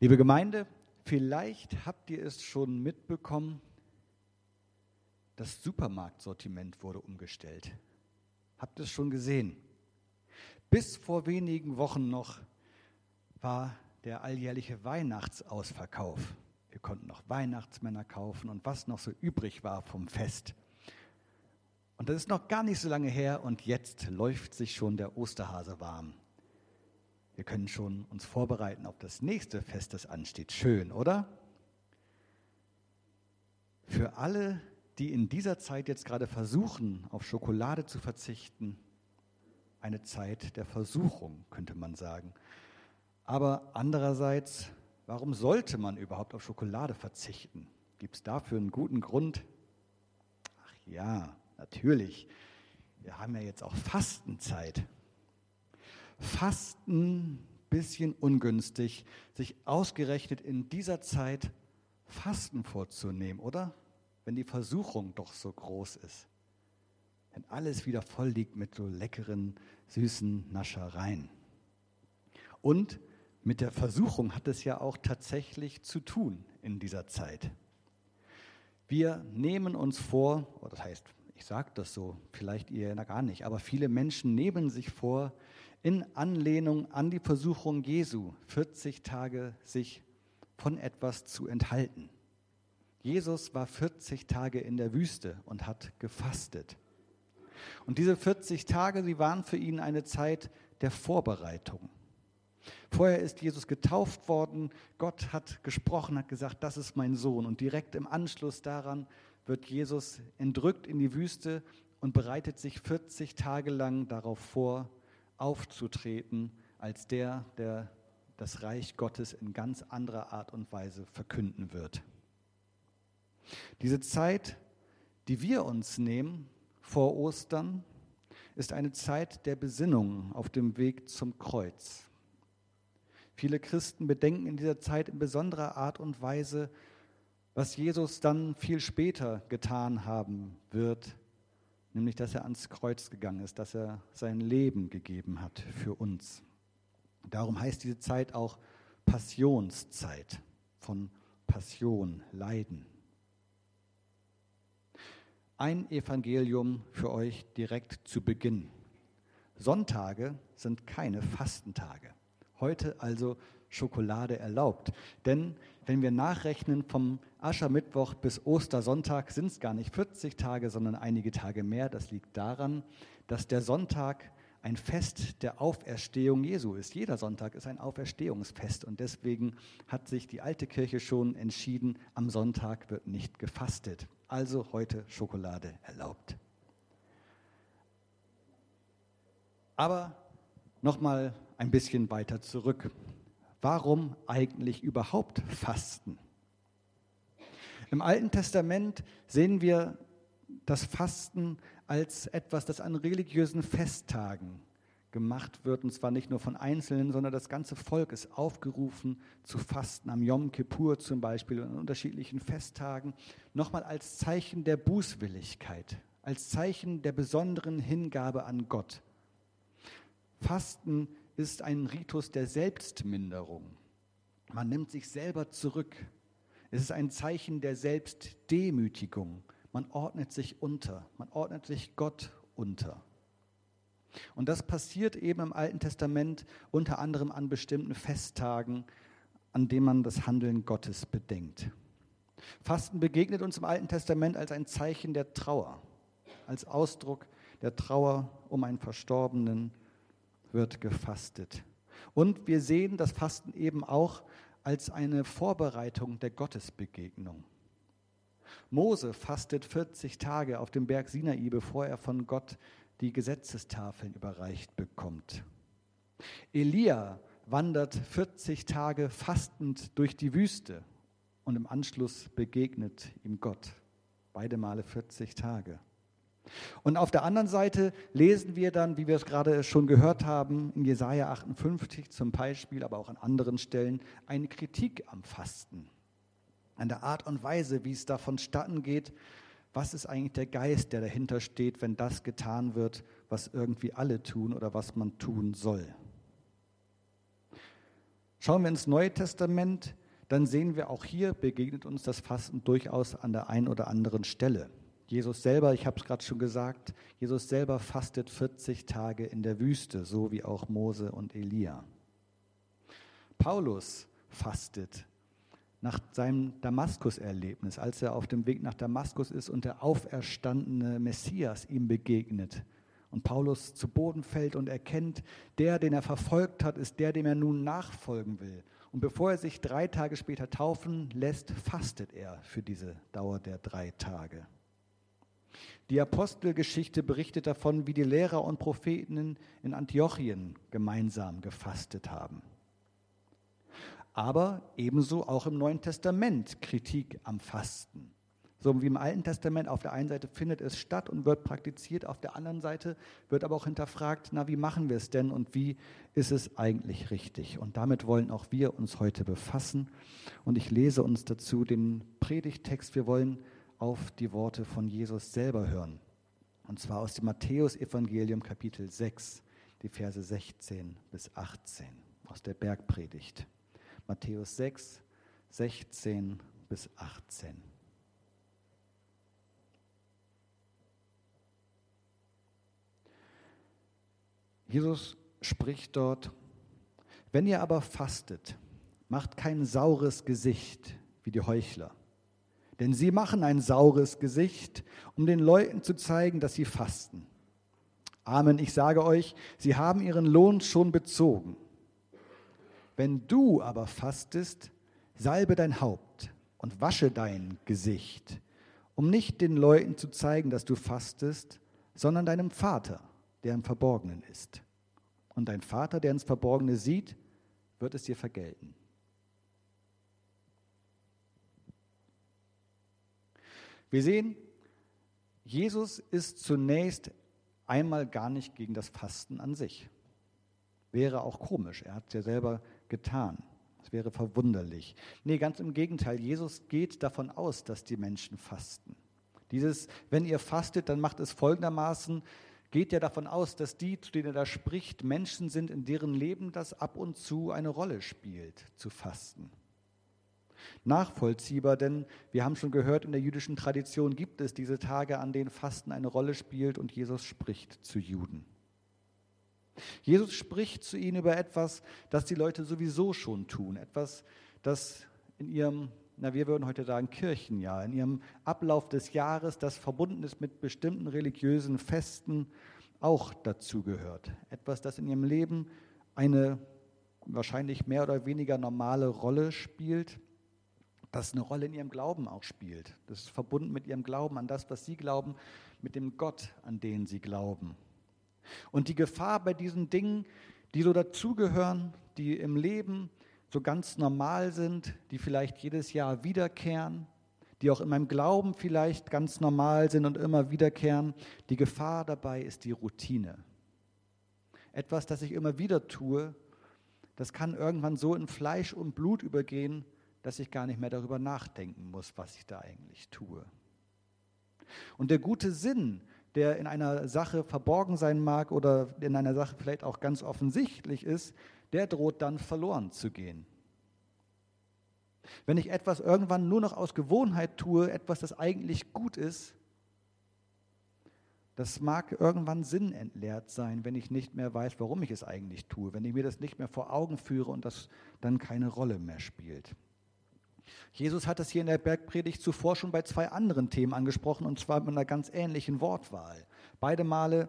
Liebe Gemeinde, vielleicht habt ihr es schon mitbekommen, das Supermarktsortiment wurde umgestellt. Habt ihr es schon gesehen? Bis vor wenigen Wochen noch war der alljährliche Weihnachtsausverkauf. Wir konnten noch Weihnachtsmänner kaufen und was noch so übrig war vom Fest. Und das ist noch gar nicht so lange her und jetzt läuft sich schon der Osterhase warm. Wir können schon uns vorbereiten auf das nächste Fest, das ansteht. Schön, oder? Für alle, die in dieser Zeit jetzt gerade versuchen, auf Schokolade zu verzichten, eine Zeit der Versuchung, könnte man sagen. Aber andererseits, warum sollte man überhaupt auf Schokolade verzichten? Gibt es dafür einen guten Grund? Ach ja, natürlich. Wir haben ja jetzt auch Fastenzeit. Fasten, bisschen ungünstig, sich ausgerechnet in dieser Zeit Fasten vorzunehmen, oder? Wenn die Versuchung doch so groß ist. Wenn alles wieder voll liegt mit so leckeren, süßen Naschereien. Und mit der Versuchung hat es ja auch tatsächlich zu tun in dieser Zeit. Wir nehmen uns vor, oder das heißt, ich sage das so, vielleicht ihr ja gar nicht, aber viele Menschen nehmen sich vor, in Anlehnung an die Versuchung Jesu 40 Tage sich von etwas zu enthalten. Jesus war 40 Tage in der Wüste und hat gefastet. Und diese 40 Tage, sie waren für ihn eine Zeit der Vorbereitung. Vorher ist Jesus getauft worden, Gott hat gesprochen, hat gesagt, das ist mein Sohn. Und direkt im Anschluss daran wird Jesus entrückt in die Wüste und bereitet sich 40 Tage lang darauf vor, aufzutreten als der, der das Reich Gottes in ganz anderer Art und Weise verkünden wird. Diese Zeit, die wir uns nehmen vor Ostern, ist eine Zeit der Besinnung auf dem Weg zum Kreuz. Viele Christen bedenken in dieser Zeit in besonderer Art und Weise, was Jesus dann viel später getan haben wird, nämlich dass er ans Kreuz gegangen ist, dass er sein Leben gegeben hat für uns. Darum heißt diese Zeit auch Passionszeit von Passion, Leiden. Ein Evangelium für euch direkt zu Beginn. Sonntage sind keine Fastentage. Heute also Schokolade erlaubt. Denn wenn wir nachrechnen vom Aschermittwoch bis Ostersonntag, sind es gar nicht 40 Tage, sondern einige Tage mehr. Das liegt daran, dass der Sonntag ein Fest der Auferstehung Jesu ist. Jeder Sonntag ist ein Auferstehungsfest und deswegen hat sich die alte Kirche schon entschieden, am Sonntag wird nicht gefastet. Also heute Schokolade erlaubt. Aber nochmal ein bisschen weiter zurück. Warum eigentlich überhaupt Fasten? Im Alten Testament sehen wir das Fasten als etwas, das an religiösen Festtagen gemacht wird, und zwar nicht nur von Einzelnen, sondern das ganze Volk ist aufgerufen zu fasten, am Yom Kippur zum Beispiel und an unterschiedlichen Festtagen, nochmal als Zeichen der Bußwilligkeit, als Zeichen der besonderen Hingabe an Gott. Fasten ist ein Ritus der Selbstminderung. Man nimmt sich selber zurück. Es ist ein Zeichen der Selbstdemütigung. Man ordnet sich unter, man ordnet sich Gott unter. Und das passiert eben im Alten Testament unter anderem an bestimmten Festtagen, an denen man das Handeln Gottes bedenkt. Fasten begegnet uns im Alten Testament als ein Zeichen der Trauer, als Ausdruck der Trauer um einen Verstorbenen wird gefastet. Und wir sehen das Fasten eben auch als eine Vorbereitung der Gottesbegegnung. Mose fastet 40 Tage auf dem Berg Sinai, bevor er von Gott die Gesetzestafeln überreicht bekommt. Elia wandert 40 Tage fastend durch die Wüste und im Anschluss begegnet ihm Gott. Beide Male 40 Tage. Und auf der anderen Seite lesen wir dann, wie wir es gerade schon gehört haben, in Jesaja 58 zum Beispiel, aber auch an anderen Stellen, eine Kritik am Fasten. An der Art und Weise, wie es da vonstatten geht. Was ist eigentlich der Geist, der dahinter steht, wenn das getan wird, was irgendwie alle tun oder was man tun soll? Schauen wir ins Neue Testament, dann sehen wir auch hier begegnet uns das Fasten durchaus an der einen oder anderen Stelle. Jesus selber, ich habe es gerade schon gesagt, Jesus selber fastet 40 Tage in der Wüste, so wie auch Mose und Elia. Paulus fastet nach seinem Damaskus-Erlebnis, als er auf dem Weg nach Damaskus ist und der auferstandene Messias ihm begegnet. Und Paulus zu Boden fällt und erkennt, der, den er verfolgt hat, ist der, dem er nun nachfolgen will. Und bevor er sich drei Tage später taufen lässt, fastet er für diese Dauer der drei Tage. Die Apostelgeschichte berichtet davon, wie die Lehrer und Propheten in Antiochien gemeinsam gefastet haben. Aber ebenso auch im Neuen Testament Kritik am Fasten. So wie im Alten Testament, auf der einen Seite findet es statt und wird praktiziert, auf der anderen Seite wird aber auch hinterfragt, na, wie machen wir es denn und wie ist es eigentlich richtig? Und damit wollen auch wir uns heute befassen. Und ich lese uns dazu den Predigtext. Wir wollen auf die Worte von Jesus selber hören. Und zwar aus dem Matthäusevangelium Kapitel 6, die Verse 16 bis 18 aus der Bergpredigt. Matthäus 6, 16 bis 18. Jesus spricht dort, wenn ihr aber fastet, macht kein saures Gesicht wie die Heuchler denn sie machen ein saures Gesicht, um den Leuten zu zeigen, dass sie fasten. Amen, ich sage euch, sie haben ihren Lohn schon bezogen. Wenn du aber fastest, salbe dein Haupt und wasche dein Gesicht, um nicht den Leuten zu zeigen, dass du fastest, sondern deinem Vater, der im Verborgenen ist. Und dein Vater, der ins Verborgene sieht, wird es dir vergelten. Wir sehen, Jesus ist zunächst einmal gar nicht gegen das Fasten an sich. Wäre auch komisch, er hat es ja selber getan. Es wäre verwunderlich. Nee, ganz im Gegenteil, Jesus geht davon aus, dass die Menschen fasten. Dieses, wenn ihr fastet, dann macht es folgendermaßen, geht ja davon aus, dass die, zu denen er da spricht, Menschen sind, in deren Leben das ab und zu eine Rolle spielt, zu fasten nachvollziehbar, denn wir haben schon gehört, in der jüdischen Tradition gibt es diese Tage, an denen Fasten eine Rolle spielt und Jesus spricht zu Juden. Jesus spricht zu ihnen über etwas, das die Leute sowieso schon tun, etwas, das in ihrem, na wir würden heute sagen, Kirchenjahr, in ihrem Ablauf des Jahres, das verbunden ist mit bestimmten religiösen Festen, auch dazu gehört. Etwas, das in ihrem Leben eine wahrscheinlich mehr oder weniger normale Rolle spielt das eine Rolle in ihrem Glauben auch spielt. Das ist verbunden mit ihrem Glauben an das, was sie glauben, mit dem Gott, an den sie glauben. Und die Gefahr bei diesen Dingen, die so dazugehören, die im Leben so ganz normal sind, die vielleicht jedes Jahr wiederkehren, die auch in meinem Glauben vielleicht ganz normal sind und immer wiederkehren, die Gefahr dabei ist die Routine. Etwas, das ich immer wieder tue, das kann irgendwann so in Fleisch und Blut übergehen, dass ich gar nicht mehr darüber nachdenken muss, was ich da eigentlich tue. Und der gute Sinn, der in einer Sache verborgen sein mag oder in einer Sache vielleicht auch ganz offensichtlich ist, der droht dann verloren zu gehen. Wenn ich etwas irgendwann nur noch aus Gewohnheit tue, etwas, das eigentlich gut ist, das mag irgendwann sinnentleert sein, wenn ich nicht mehr weiß, warum ich es eigentlich tue, wenn ich mir das nicht mehr vor Augen führe und das dann keine Rolle mehr spielt. Jesus hat das hier in der Bergpredigt zuvor schon bei zwei anderen Themen angesprochen und zwar mit einer ganz ähnlichen Wortwahl. Beide Male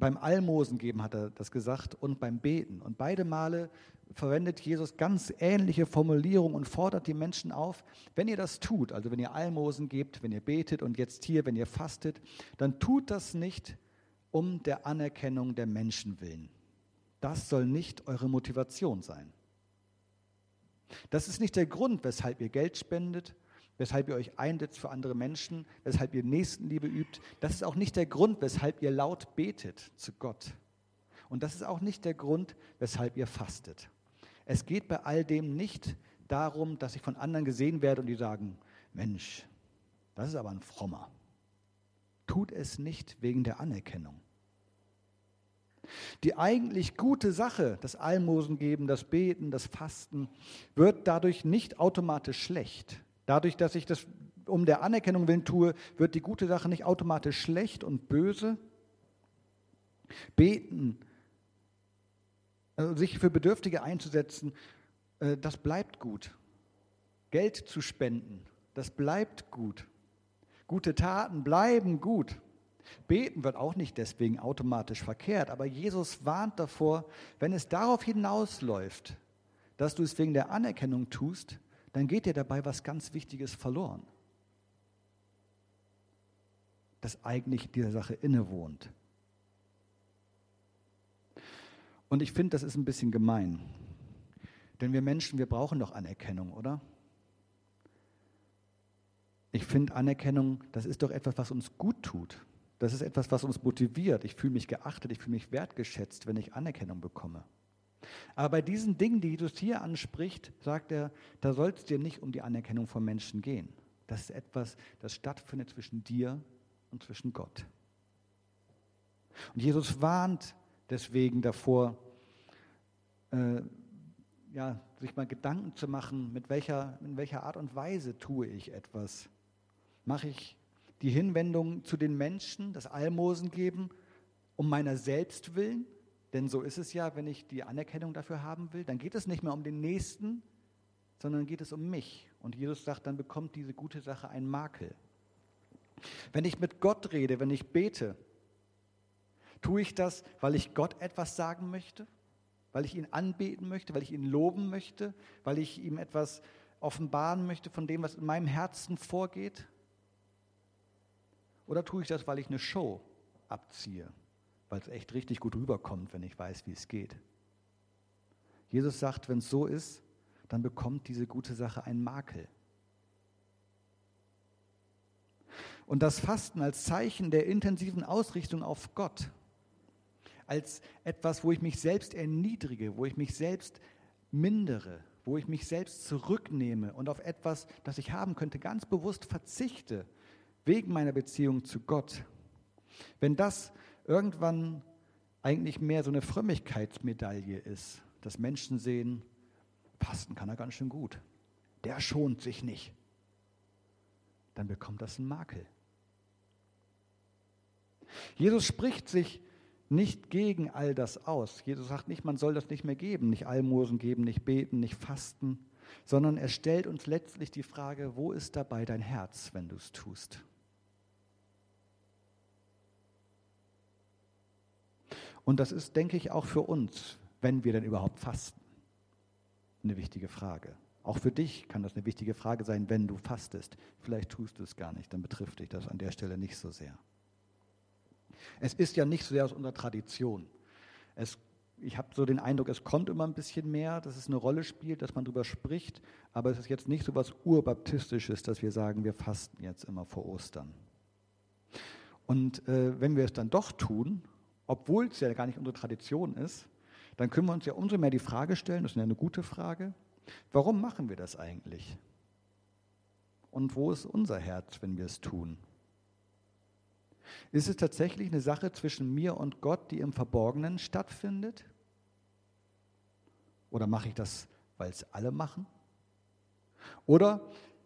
beim Almosen geben hat er das gesagt und beim Beten. Und beide Male verwendet Jesus ganz ähnliche Formulierungen und fordert die Menschen auf, wenn ihr das tut, also wenn ihr Almosen gebt, wenn ihr betet und jetzt hier, wenn ihr fastet, dann tut das nicht um der Anerkennung der Menschen willen. Das soll nicht eure Motivation sein. Das ist nicht der Grund, weshalb ihr Geld spendet, weshalb ihr euch einsetzt für andere Menschen, weshalb ihr Nächstenliebe übt. Das ist auch nicht der Grund, weshalb ihr laut betet zu Gott. Und das ist auch nicht der Grund, weshalb ihr fastet. Es geht bei all dem nicht darum, dass ich von anderen gesehen werde und die sagen, Mensch, das ist aber ein frommer. Tut es nicht wegen der Anerkennung. Die eigentlich gute Sache, das Almosen geben, das Beten, das Fasten, wird dadurch nicht automatisch schlecht. Dadurch, dass ich das um der Anerkennung willen tue, wird die gute Sache nicht automatisch schlecht und böse. Beten, also sich für Bedürftige einzusetzen, äh, das bleibt gut. Geld zu spenden, das bleibt gut. Gute Taten bleiben gut. Beten wird auch nicht deswegen automatisch verkehrt, aber Jesus warnt davor, wenn es darauf hinausläuft, dass du es wegen der Anerkennung tust, dann geht dir dabei was ganz Wichtiges verloren, das eigentlich dieser Sache innewohnt. Und ich finde, das ist ein bisschen gemein. Denn wir Menschen, wir brauchen doch Anerkennung, oder? Ich finde, Anerkennung, das ist doch etwas, was uns gut tut. Das ist etwas, was uns motiviert. Ich fühle mich geachtet, ich fühle mich wertgeschätzt, wenn ich Anerkennung bekomme. Aber bei diesen Dingen, die Jesus hier anspricht, sagt er, da soll es dir nicht um die Anerkennung von Menschen gehen. Das ist etwas, das stattfindet zwischen dir und zwischen Gott. Und Jesus warnt deswegen davor, äh, ja, sich mal Gedanken zu machen, mit welcher, in welcher Art und Weise tue ich etwas. Mache ich die Hinwendung zu den Menschen, das Almosen geben, um meiner selbst willen? Denn so ist es ja, wenn ich die Anerkennung dafür haben will, dann geht es nicht mehr um den Nächsten, sondern geht es um mich. Und Jesus sagt, dann bekommt diese gute Sache einen Makel. Wenn ich mit Gott rede, wenn ich bete, tue ich das, weil ich Gott etwas sagen möchte? Weil ich ihn anbeten möchte, weil ich ihn loben möchte, weil ich ihm etwas offenbaren möchte von dem, was in meinem Herzen vorgeht? Oder tue ich das, weil ich eine Show abziehe, weil es echt richtig gut rüberkommt, wenn ich weiß, wie es geht? Jesus sagt, wenn es so ist, dann bekommt diese gute Sache einen Makel. Und das Fasten als Zeichen der intensiven Ausrichtung auf Gott, als etwas, wo ich mich selbst erniedrige, wo ich mich selbst mindere, wo ich mich selbst zurücknehme und auf etwas, das ich haben könnte, ganz bewusst verzichte, wegen meiner Beziehung zu Gott. Wenn das irgendwann eigentlich mehr so eine Frömmigkeitsmedaille ist, dass Menschen sehen, Fasten kann er ganz schön gut, der schont sich nicht, dann bekommt das einen Makel. Jesus spricht sich nicht gegen all das aus. Jesus sagt nicht, man soll das nicht mehr geben, nicht Almosen geben, nicht beten, nicht fasten, sondern er stellt uns letztlich die Frage, wo ist dabei dein Herz, wenn du es tust? Und das ist, denke ich, auch für uns, wenn wir denn überhaupt fasten, eine wichtige Frage. Auch für dich kann das eine wichtige Frage sein, wenn du fastest. Vielleicht tust du es gar nicht, dann betrifft dich das an der Stelle nicht so sehr. Es ist ja nicht so sehr aus unserer Tradition. Es, ich habe so den Eindruck, es kommt immer ein bisschen mehr, dass es eine Rolle spielt, dass man darüber spricht, aber es ist jetzt nicht so was Urbaptistisches, dass wir sagen, wir fasten jetzt immer vor Ostern. Und äh, wenn wir es dann doch tun, obwohl es ja gar nicht unsere Tradition ist, dann können wir uns ja umso mehr die Frage stellen, das ist ja eine gute Frage, warum machen wir das eigentlich? Und wo ist unser Herz, wenn wir es tun? Ist es tatsächlich eine Sache zwischen mir und Gott, die im Verborgenen stattfindet? Oder mache ich das, weil es alle machen? Oder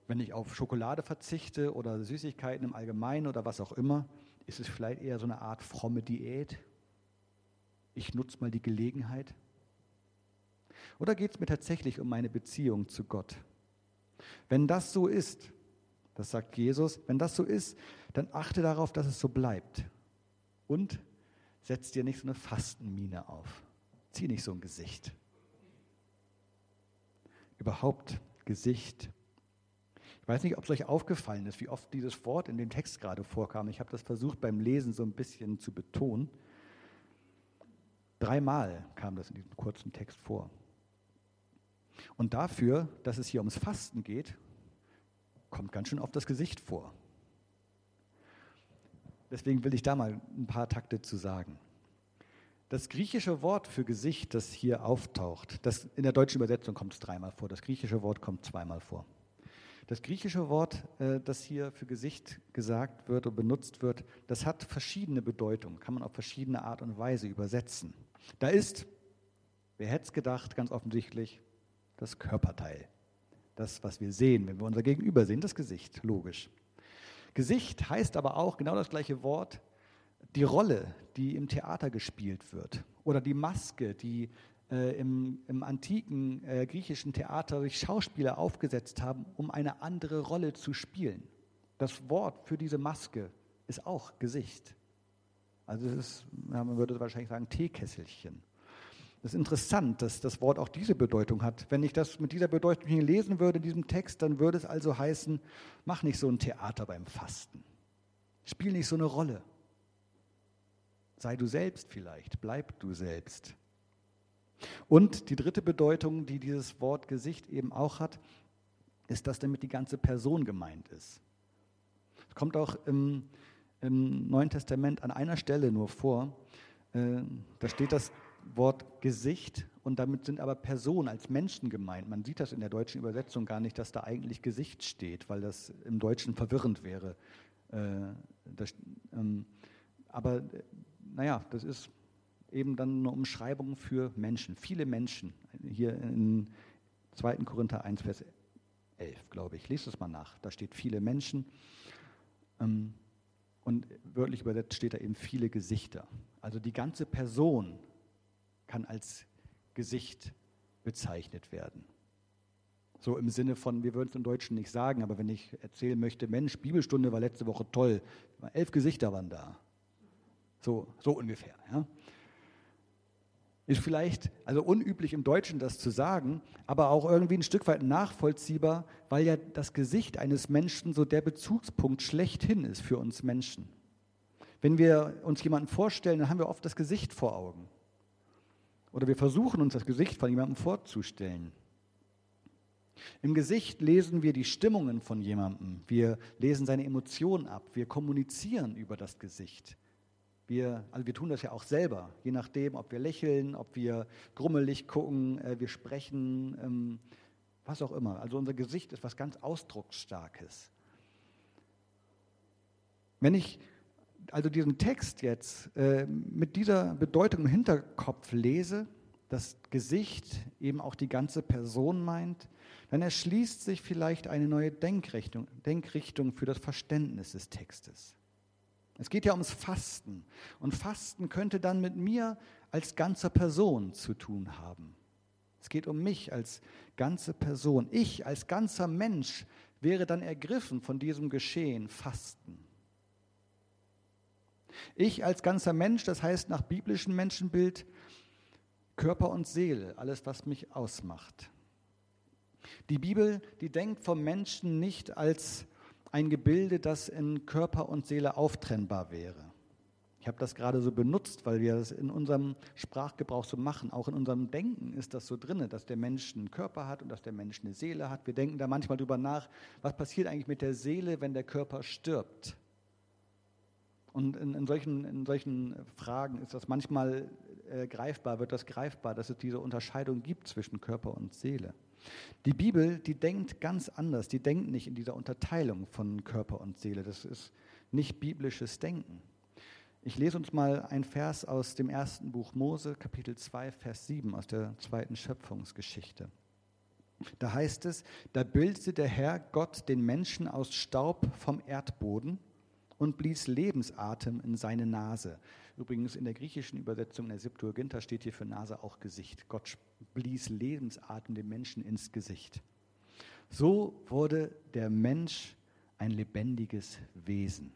wenn ich auf Schokolade verzichte oder Süßigkeiten im Allgemeinen oder was auch immer, ist es vielleicht eher so eine Art fromme Diät? Ich nutze mal die Gelegenheit. Oder geht es mir tatsächlich um meine Beziehung zu Gott? Wenn das so ist, das sagt Jesus, wenn das so ist, dann achte darauf, dass es so bleibt. Und setz dir nicht so eine Fastenmine auf. Zieh nicht so ein Gesicht. Überhaupt Gesicht. Ich weiß nicht, ob es euch aufgefallen ist, wie oft dieses Wort in dem Text gerade vorkam. Ich habe das versucht beim Lesen so ein bisschen zu betonen. Dreimal kam das in diesem kurzen Text vor. Und dafür, dass es hier ums Fasten geht, kommt ganz schön auf das Gesicht vor. Deswegen will ich da mal ein paar Takte zu sagen. Das griechische Wort für Gesicht, das hier auftaucht, das in der deutschen Übersetzung kommt es dreimal vor, das griechische Wort kommt zweimal vor. Das griechische Wort, äh, das hier für Gesicht gesagt wird und benutzt wird, das hat verschiedene Bedeutungen, kann man auf verschiedene Art und Weise übersetzen. Da ist, wer hätte es gedacht, ganz offensichtlich, das Körperteil. Das, was wir sehen, wenn wir unser Gegenüber sehen, das Gesicht, logisch. Gesicht heißt aber auch genau das gleiche Wort, die Rolle, die im Theater gespielt wird oder die Maske, die äh, im, im, antiken äh, griechischen Theater sich Schauspieler aufgesetzt haben, um eine andere Rolle zu spielen. Das Wort für diese Maske ist auch Gesicht. Also es ist, man würde wahrscheinlich sagen, Teekesselchen. Es ist interessant, dass das Wort auch diese Bedeutung hat. Wenn ich das mit dieser Bedeutung hier lesen würde in diesem Text, dann würde es also heißen, mach nicht so ein Theater beim Fasten. Spiel nicht so eine Rolle. Sei du selbst vielleicht, bleib du selbst. Und die dritte Bedeutung, die dieses Wort Gesicht eben auch hat, ist, dass damit die ganze Person gemeint ist. Es kommt auch im, im Neuen Testament an einer Stelle nur vor. Äh, da steht das Wort Gesicht und damit sind aber Personen als Menschen gemeint. Man sieht das in der deutschen Übersetzung gar nicht, dass da eigentlich Gesicht steht, weil das im Deutschen verwirrend wäre. Äh, das, ähm, aber naja, das ist eben dann eine Umschreibung für Menschen, viele Menschen. Hier in 2. Korinther 1, Vers 11, glaube ich. Lest es mal nach. Da steht viele Menschen. Ähm, und wörtlich übersetzt steht da eben viele Gesichter. Also die ganze Person kann als Gesicht bezeichnet werden. So im Sinne von, wir würden es im Deutschen nicht sagen, aber wenn ich erzählen möchte, Mensch, Bibelstunde war letzte Woche toll, elf Gesichter waren da. So, so ungefähr. Ja. Ist vielleicht also unüblich im Deutschen das zu sagen, aber auch irgendwie ein Stück weit nachvollziehbar, weil ja das Gesicht eines Menschen so der Bezugspunkt schlechthin ist für uns Menschen. Wenn wir uns jemanden vorstellen, dann haben wir oft das Gesicht vor Augen. Oder wir versuchen uns das Gesicht von jemandem vorzustellen. Im Gesicht lesen wir die Stimmungen von jemandem. Wir lesen seine Emotionen ab. Wir kommunizieren über das Gesicht. Wir, also wir tun das ja auch selber, je nachdem, ob wir lächeln, ob wir grummelig gucken, äh, wir sprechen, ähm, was auch immer. Also unser Gesicht ist was ganz Ausdrucksstarkes. Wenn ich also diesen Text jetzt äh, mit dieser Bedeutung im Hinterkopf lese, das Gesicht eben auch die ganze Person meint, dann erschließt sich vielleicht eine neue Denkrichtung, Denkrichtung für das Verständnis des Textes. Es geht ja ums Fasten. Und Fasten könnte dann mit mir als ganzer Person zu tun haben. Es geht um mich als ganze Person. Ich als ganzer Mensch wäre dann ergriffen von diesem Geschehen Fasten. Ich als ganzer Mensch, das heißt nach biblischem Menschenbild, Körper und Seele, alles, was mich ausmacht. Die Bibel, die denkt vom Menschen nicht als ein Gebilde, das in Körper und Seele auftrennbar wäre. Ich habe das gerade so benutzt, weil wir das in unserem Sprachgebrauch so machen. Auch in unserem Denken ist das so drin, dass der Mensch einen Körper hat und dass der Mensch eine Seele hat. Wir denken da manchmal drüber nach, was passiert eigentlich mit der Seele, wenn der Körper stirbt. Und in, in, solchen, in solchen Fragen ist das manchmal äh, greifbar, wird das greifbar, dass es diese Unterscheidung gibt zwischen Körper und Seele. Die Bibel, die denkt ganz anders. Die denkt nicht in dieser Unterteilung von Körper und Seele. Das ist nicht biblisches Denken. Ich lese uns mal ein Vers aus dem ersten Buch Mose, Kapitel 2, Vers 7 aus der zweiten Schöpfungsgeschichte. Da heißt es, da bildete der Herr Gott den Menschen aus Staub vom Erdboden und blies Lebensatem in seine Nase. Übrigens in der griechischen Übersetzung in der Septuaginta steht hier für Nase auch Gesicht. Gott blies Lebensatem dem Menschen ins Gesicht. So wurde der Mensch ein lebendiges Wesen.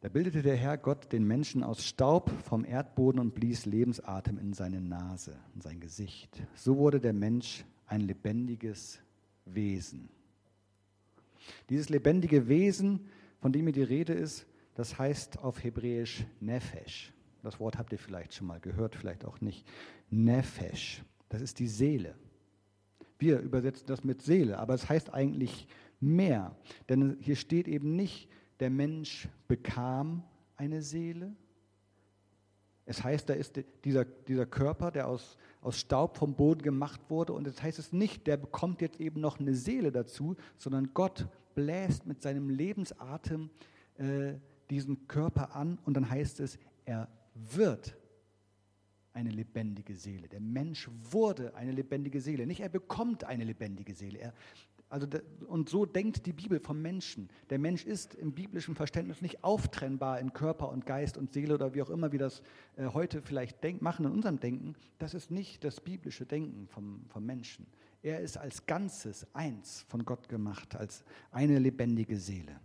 Da bildete der Herr Gott den Menschen aus Staub vom Erdboden und blies Lebensatem in seine Nase, in sein Gesicht. So wurde der Mensch ein lebendiges Wesen. Dieses lebendige Wesen, von dem hier die Rede ist, das heißt auf Hebräisch Nefesh. Das Wort habt ihr vielleicht schon mal gehört, vielleicht auch nicht. Nefesh, das ist die Seele. Wir übersetzen das mit Seele, aber es heißt eigentlich mehr. Denn hier steht eben nicht, der Mensch bekam eine Seele. Es heißt, da ist dieser, dieser Körper, der aus, aus Staub vom Boden gemacht wurde. Und das heißt es nicht, der bekommt jetzt eben noch eine Seele dazu, sondern Gott bläst mit seinem Lebensatem äh, diesen Körper an und dann heißt es, er wird eine lebendige Seele. Der Mensch wurde eine lebendige Seele. Nicht er bekommt eine lebendige Seele. Er, also, und so denkt die Bibel vom Menschen. Der Mensch ist im biblischen Verständnis nicht auftrennbar in Körper und Geist und Seele oder wie auch immer wir das äh, heute vielleicht denk, machen in unserem Denken. Das ist nicht das biblische Denken vom, vom Menschen. Er ist als Ganzes eins von Gott gemacht, als eine lebendige Seele.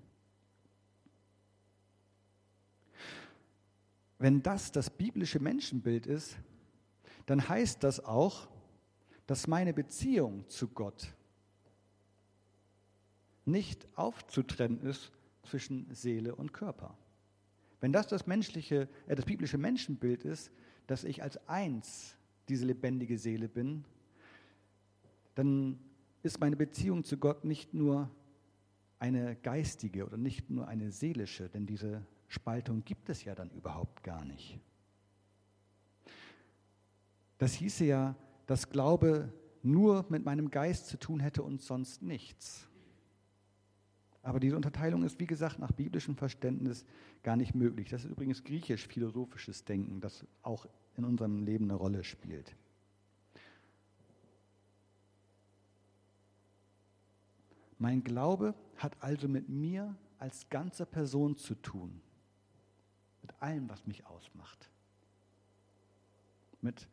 Wenn das das biblische Menschenbild ist, dann heißt das auch, dass meine Beziehung zu Gott nicht aufzutrennen ist zwischen Seele und Körper. Wenn das das menschliche, äh, das biblische Menschenbild ist, dass ich als eins diese lebendige Seele bin, dann ist meine Beziehung zu Gott nicht nur eine geistige oder nicht nur eine seelische, denn diese Spaltung gibt es ja dann überhaupt gar nicht. Das hieße ja, dass Glaube nur mit meinem Geist zu tun hätte und sonst nichts. Aber diese Unterteilung ist, wie gesagt, nach biblischem Verständnis gar nicht möglich. Das ist übrigens griechisch-philosophisches Denken, das auch in unserem Leben eine Rolle spielt. Mein Glaube hat also mit mir als ganzer Person zu tun mit allem, was mich ausmacht. Mit,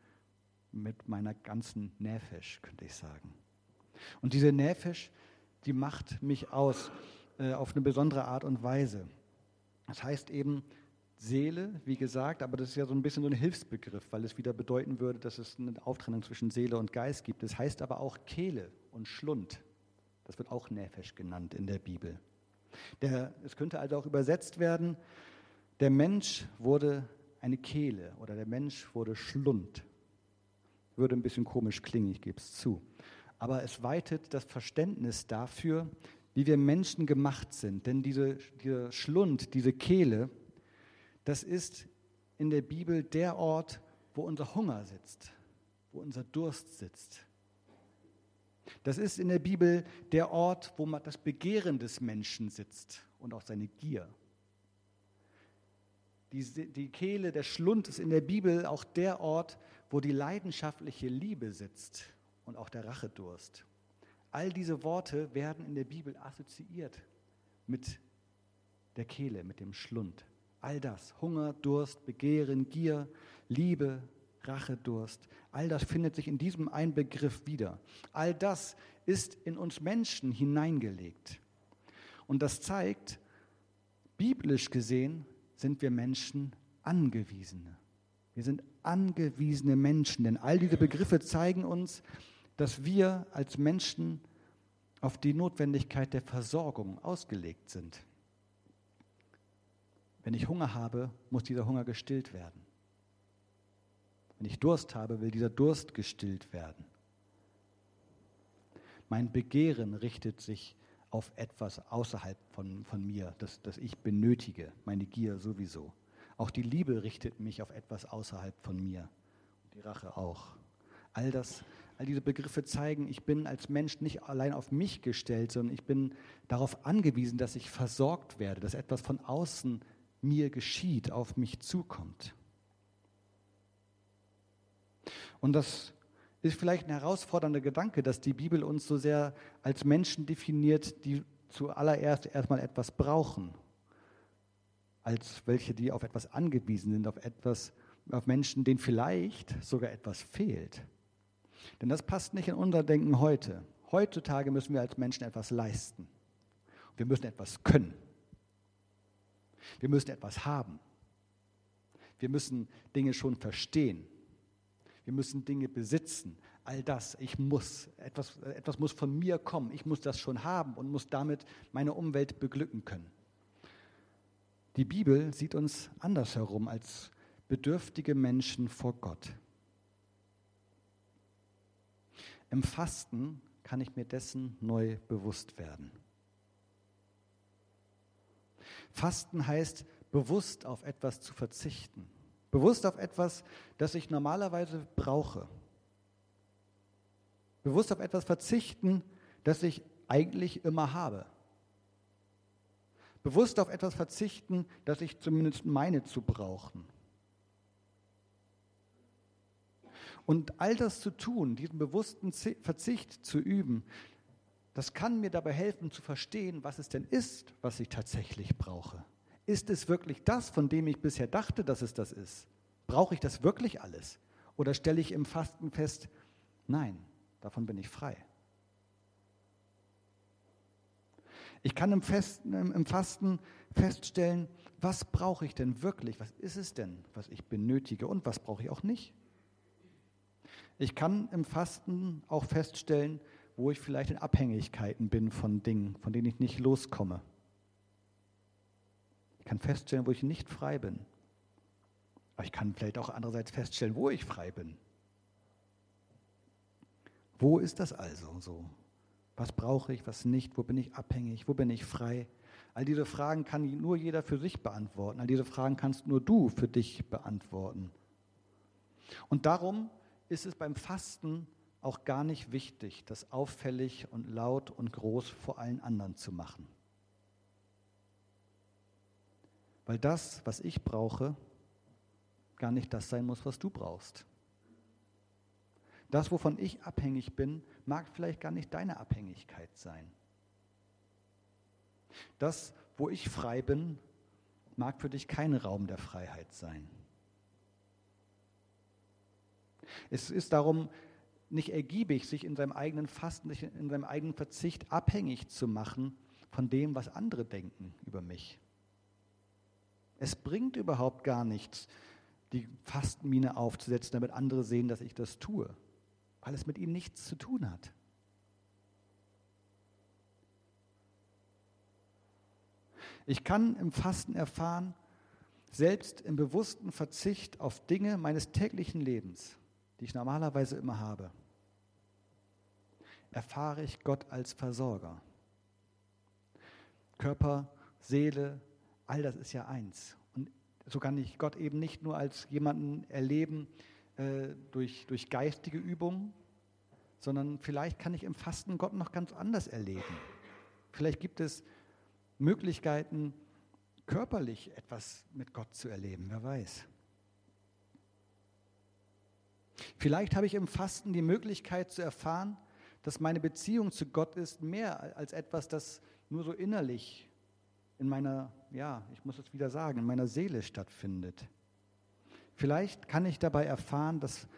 mit meiner ganzen Nefesh, könnte ich sagen. Und diese Nefesh, die macht mich aus äh, auf eine besondere Art und Weise. Das heißt eben Seele, wie gesagt, aber das ist ja so ein bisschen so ein Hilfsbegriff, weil es wieder bedeuten würde, dass es eine Auftrennung zwischen Seele und Geist gibt. Das heißt aber auch Kehle und Schlund. Das wird auch Nefesh genannt in der Bibel. Der, es könnte also auch übersetzt werden, der Mensch wurde eine Kehle oder der Mensch wurde Schlund. Würde ein bisschen komisch klingen, ich gebe es zu. Aber es weitet das Verständnis dafür, wie wir Menschen gemacht sind. Denn diese, dieser Schlund, diese Kehle, das ist in der Bibel der Ort, wo unser Hunger sitzt, wo unser Durst sitzt. Das ist in der Bibel der Ort, wo das Begehren des Menschen sitzt und auch seine Gier. Die, die Kehle, der Schlund ist in der Bibel auch der Ort, wo die leidenschaftliche Liebe sitzt und auch der Rachedurst. All diese Worte werden in der Bibel assoziiert mit der Kehle, mit dem Schlund. All das, Hunger, Durst, Begehren, Gier, Liebe, Rachedurst, all das findet sich in diesem einen Begriff wieder. All das ist in uns Menschen hineingelegt. Und das zeigt, biblisch gesehen, sind wir Menschen angewiesene. Wir sind angewiesene Menschen, denn all diese Begriffe zeigen uns, dass wir als Menschen auf die Notwendigkeit der Versorgung ausgelegt sind. Wenn ich Hunger habe, muss dieser Hunger gestillt werden. Wenn ich Durst habe, will dieser Durst gestillt werden. Mein Begehren richtet sich auf etwas außerhalb von, von mir, das, das ich benötige, meine Gier sowieso. Auch die Liebe richtet mich auf etwas außerhalb von mir. Und die Rache auch. All das, all diese Begriffe zeigen, ich bin als Mensch nicht allein auf mich gestellt, sondern ich bin darauf angewiesen, dass ich versorgt werde, dass etwas von außen mir geschieht, auf mich zukommt. Und das ist vielleicht ein herausfordernder Gedanke, dass die Bibel uns so sehr als Menschen definiert, die zuallererst erstmal etwas brauchen, als welche, die auf etwas angewiesen sind, auf etwas, auf Menschen, denen vielleicht sogar etwas fehlt. Denn das passt nicht in unser Denken heute. Heutzutage müssen wir als Menschen etwas leisten. Wir müssen etwas können. Wir müssen etwas haben. Wir müssen Dinge schon verstehen. Wir müssen Dinge besitzen. All das, ich muss, etwas, etwas muss von mir kommen. Ich muss das schon haben und muss damit meine Umwelt beglücken können. Die Bibel sieht uns andersherum als bedürftige Menschen vor Gott. Im Fasten kann ich mir dessen neu bewusst werden. Fasten heißt, bewusst auf etwas zu verzichten. Bewusst auf etwas, das ich normalerweise brauche. Bewusst auf etwas verzichten, das ich eigentlich immer habe. Bewusst auf etwas verzichten, das ich zumindest meine zu brauchen. Und all das zu tun, diesen bewussten Verzicht zu üben, das kann mir dabei helfen zu verstehen, was es denn ist, was ich tatsächlich brauche. Ist es wirklich das, von dem ich bisher dachte, dass es das ist? Brauche ich das wirklich alles? Oder stelle ich im Fasten fest, nein, davon bin ich frei. Ich kann im, Festen, im Fasten feststellen, was brauche ich denn wirklich? Was ist es denn, was ich benötige und was brauche ich auch nicht? Ich kann im Fasten auch feststellen, wo ich vielleicht in Abhängigkeiten bin von Dingen, von denen ich nicht loskomme. Ich kann feststellen, wo ich nicht frei bin. Aber ich kann vielleicht auch andererseits feststellen, wo ich frei bin. Wo ist das also so? Was brauche ich, was nicht? Wo bin ich abhängig? Wo bin ich frei? All diese Fragen kann nur jeder für sich beantworten. All diese Fragen kannst nur du für dich beantworten. Und darum ist es beim Fasten auch gar nicht wichtig, das auffällig und laut und groß vor allen anderen zu machen. Weil das, was ich brauche, gar nicht das sein muss, was du brauchst. Das, wovon ich abhängig bin, mag vielleicht gar nicht deine Abhängigkeit sein. Das, wo ich frei bin, mag für dich kein Raum der Freiheit sein. Es ist darum nicht ergiebig, sich in seinem eigenen Fasten, in seinem eigenen Verzicht abhängig zu machen von dem, was andere denken über mich. Es bringt überhaupt gar nichts, die Fastenmine aufzusetzen, damit andere sehen, dass ich das tue, weil es mit ihnen nichts zu tun hat. Ich kann im Fasten erfahren, selbst im bewussten Verzicht auf Dinge meines täglichen Lebens, die ich normalerweise immer habe, erfahre ich Gott als Versorger. Körper, Seele, all das ist ja eins. Und so kann ich Gott eben nicht nur als jemanden erleben äh, durch, durch geistige Übungen, sondern vielleicht kann ich im Fasten Gott noch ganz anders erleben. Vielleicht gibt es Möglichkeiten, körperlich etwas mit Gott zu erleben, wer weiß. Vielleicht habe ich im Fasten die Möglichkeit zu erfahren, dass meine Beziehung zu Gott ist mehr als etwas, das nur so innerlich in meiner, ja, ich muss es wieder sagen, in meiner Seele stattfindet. Vielleicht kann ich dabei erfahren, dass,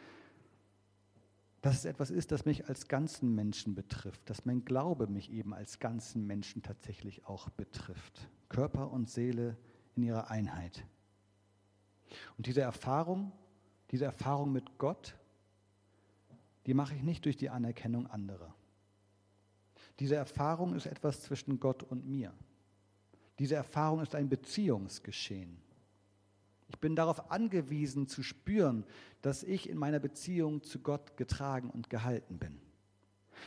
dass es etwas ist, das mich als ganzen Menschen betrifft, dass mein Glaube mich eben als ganzen Menschen tatsächlich auch betrifft. Körper und Seele in ihrer Einheit. Und diese Erfahrung, diese Erfahrung mit Gott, die mache ich nicht durch die Anerkennung anderer. Diese Erfahrung ist etwas zwischen Gott und mir. Diese Erfahrung ist ein Beziehungsgeschehen. Ich bin darauf angewiesen zu spüren, dass ich in meiner Beziehung zu Gott getragen und gehalten bin.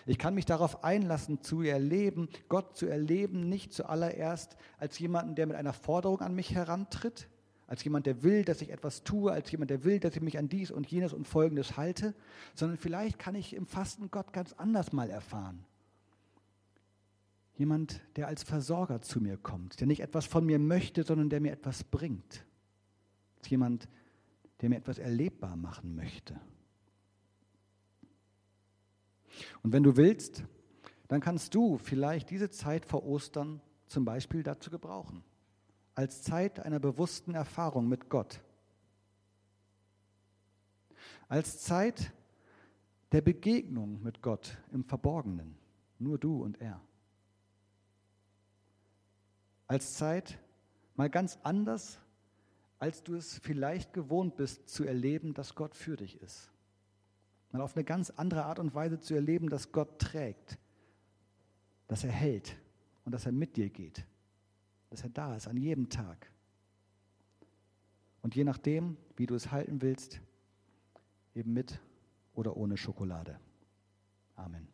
Ich kann mich darauf einlassen, zu erleben, Gott zu erleben, nicht zuallererst als jemanden, der mit einer Forderung an mich herantritt, als jemand, der will, dass ich etwas tue, als jemand, der will, dass ich mich an dies und jenes und folgendes halte, sondern vielleicht kann ich im Fasten Gott ganz anders mal erfahren. Jemand, der als Versorger zu mir kommt, der nicht etwas von mir möchte, sondern der mir etwas bringt. Jemand, der mir etwas erlebbar machen möchte. Und wenn du willst, dann kannst du vielleicht diese Zeit vor Ostern zum Beispiel dazu gebrauchen als Zeit einer bewussten Erfahrung mit Gott. Als Zeit der Begegnung mit Gott im Verborgenen, nur du und er. Als Zeit mal ganz anders, als du es vielleicht gewohnt bist zu erleben, dass Gott für dich ist. Mal auf eine ganz andere Art und Weise zu erleben, dass Gott trägt, dass er hält und dass er mit dir geht dass er da ist an jedem Tag. Und je nachdem, wie du es halten willst, eben mit oder ohne Schokolade. Amen.